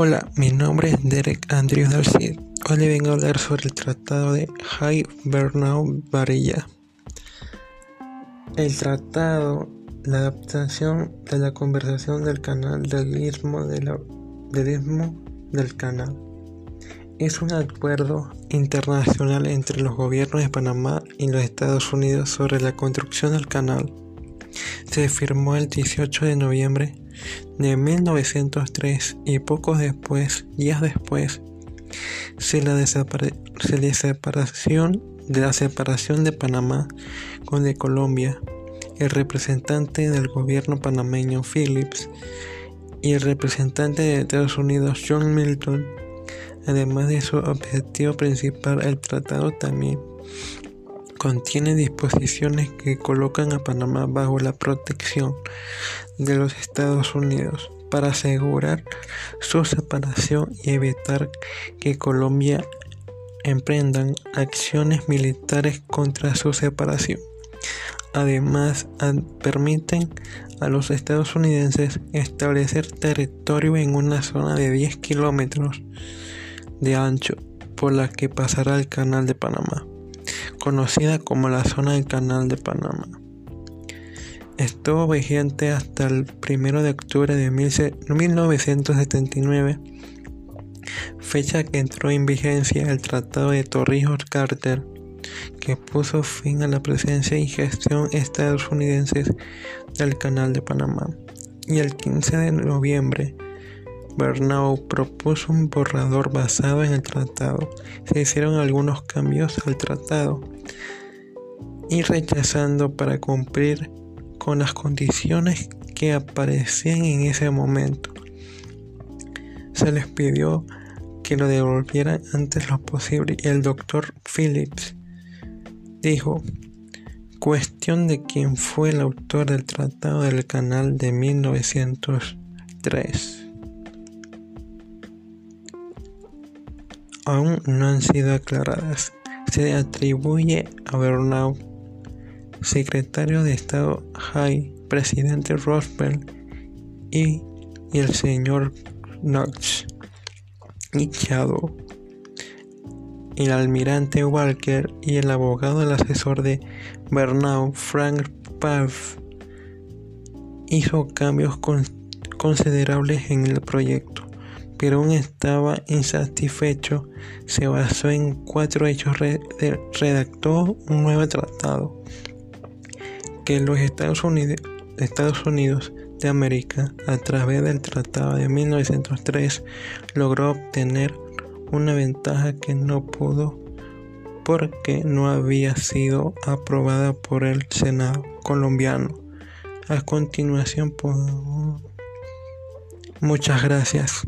Hola, mi nombre es Derek Andrew Darcy. Hoy le vengo a hablar sobre el Tratado de High Bernau Varilla. El tratado, la adaptación de la conversación del canal del istmo, del istmo del canal. Es un acuerdo internacional entre los gobiernos de Panamá y los Estados Unidos sobre la construcción del canal. Se firmó el 18 de noviembre de 1903 y pocos después, días después, se la, separación de la separación de Panamá con de Colombia, el representante del gobierno panameño Phillips y el representante de Estados Unidos John Milton, además de su objetivo principal, el tratado también contiene disposiciones que colocan a Panamá bajo la protección de los Estados Unidos para asegurar su separación y evitar que Colombia emprendan acciones militares contra su separación. Además, permiten a los estadounidenses establecer territorio en una zona de 10 kilómetros de ancho por la que pasará el Canal de Panamá conocida como la zona del Canal de Panamá. Estuvo vigente hasta el 1 de octubre de 1979, fecha que entró en vigencia el Tratado de Torrijos-Carter, que puso fin a la presencia y gestión estadounidenses del Canal de Panamá. Y el 15 de noviembre Bernau propuso un borrador basado en el tratado. Se hicieron algunos cambios al tratado y rechazando para cumplir con las condiciones que aparecían en ese momento. Se les pidió que lo devolvieran antes lo posible el doctor Phillips dijo, cuestión de quién fue el autor del Tratado del Canal de 1903. Aún no han sido aclaradas. Se atribuye a Bernau, secretario de Estado High, presidente Roosevelt y, el señor Knox y Shadow, el almirante Walker y el abogado del asesor de Bernau, Frank Paff, hizo cambios considerables en el proyecto pero aún estaba insatisfecho, se basó en cuatro hechos, redactó un nuevo tratado que los Estados Unidos, de América, a través del Tratado de 1903, logró obtener una ventaja que no pudo porque no había sido aprobada por el Senado colombiano. A continuación, muchas gracias.